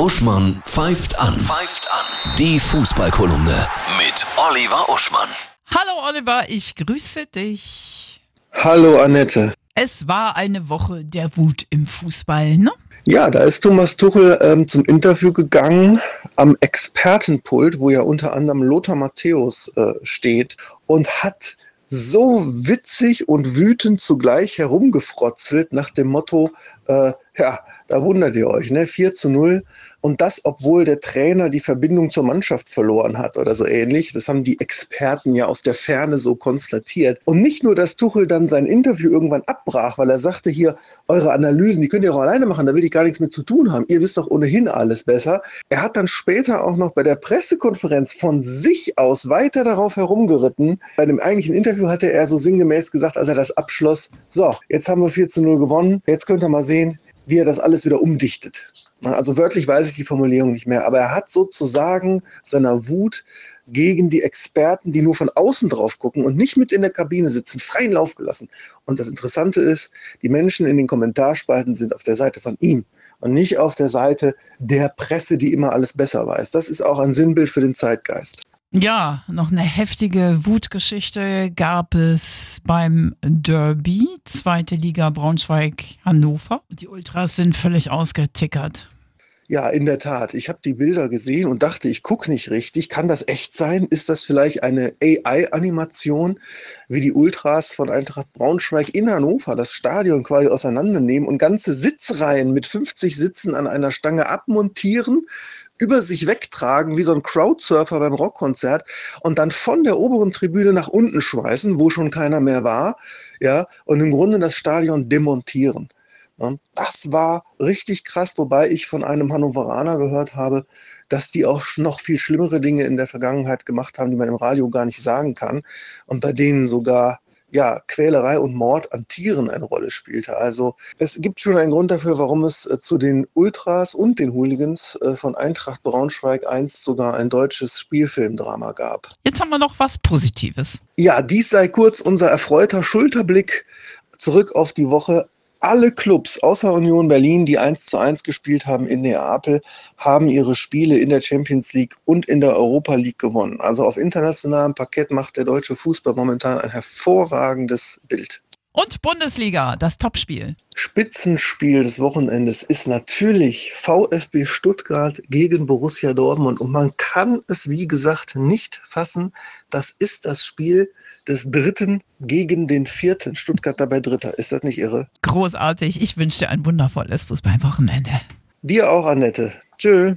Uschmann pfeift an. Pfeift an. Die Fußballkolumne mit Oliver Uschmann. Hallo Oliver, ich grüße dich. Hallo Annette. Es war eine Woche der Wut im Fußball, ne? Ja, da ist Thomas Tuchel ähm, zum Interview gegangen am Expertenpult, wo ja unter anderem Lothar Matthäus äh, steht und hat so witzig und wütend zugleich herumgefrotzelt nach dem Motto, äh, ja, da wundert ihr euch, ne? 4 zu 0. Und das, obwohl der Trainer die Verbindung zur Mannschaft verloren hat oder so ähnlich. Das haben die Experten ja aus der Ferne so konstatiert. Und nicht nur, dass Tuchel dann sein Interview irgendwann abbrach, weil er sagte hier, eure Analysen, die könnt ihr auch alleine machen, da will ich gar nichts mit zu tun haben. Ihr wisst doch ohnehin alles besser. Er hat dann später auch noch bei der Pressekonferenz von sich aus weiter darauf herumgeritten. Bei dem eigentlichen Interview hatte er so sinngemäß gesagt, als er das abschloss, so, jetzt haben wir 4 zu 0 gewonnen, jetzt könnt ihr mal sehen, wie er das alles wieder umdichtet. Also wörtlich weiß ich die Formulierung nicht mehr, aber er hat sozusagen seiner Wut gegen die Experten, die nur von außen drauf gucken und nicht mit in der Kabine sitzen, freien Lauf gelassen. Und das Interessante ist, die Menschen in den Kommentarspalten sind auf der Seite von ihm und nicht auf der Seite der Presse, die immer alles besser weiß. Das ist auch ein Sinnbild für den Zeitgeist. Ja, noch eine heftige Wutgeschichte gab es beim Derby, zweite Liga Braunschweig-Hannover. Die Ultras sind völlig ausgetickert. Ja, in der Tat. Ich habe die Bilder gesehen und dachte, ich gucke nicht richtig. Kann das echt sein? Ist das vielleicht eine AI-Animation, wie die Ultras von Eintracht Braunschweig in Hannover das Stadion quasi auseinandernehmen und ganze Sitzreihen mit 50 Sitzen an einer Stange abmontieren, über sich wegtragen, wie so ein Crowdsurfer beim Rockkonzert und dann von der oberen Tribüne nach unten schmeißen, wo schon keiner mehr war, ja, und im Grunde das Stadion demontieren. Das war richtig krass, wobei ich von einem Hannoveraner gehört habe, dass die auch noch viel schlimmere Dinge in der Vergangenheit gemacht haben, die man im Radio gar nicht sagen kann und bei denen sogar ja, Quälerei und Mord an Tieren eine Rolle spielte. Also es gibt schon einen Grund dafür, warum es äh, zu den Ultras und den Hooligans äh, von Eintracht Braunschweig einst sogar ein deutsches Spielfilmdrama gab. Jetzt haben wir noch was Positives. Ja, dies sei kurz unser erfreuter Schulterblick zurück auf die Woche alle Clubs außer Union Berlin, die 1 zu 1 gespielt haben in Neapel, haben ihre Spiele in der Champions League und in der Europa League gewonnen. Also auf internationalem Parkett macht der deutsche Fußball momentan ein hervorragendes Bild. Und Bundesliga, das Topspiel. Spitzenspiel des Wochenendes ist natürlich VfB Stuttgart gegen Borussia Dortmund. Und man kann es, wie gesagt, nicht fassen. Das ist das Spiel des Dritten gegen den Vierten. Stuttgart dabei Dritter. Ist das nicht irre? Großartig. Ich wünsche dir ein wundervolles Fußballwochenende. Dir auch, Annette. Tschö.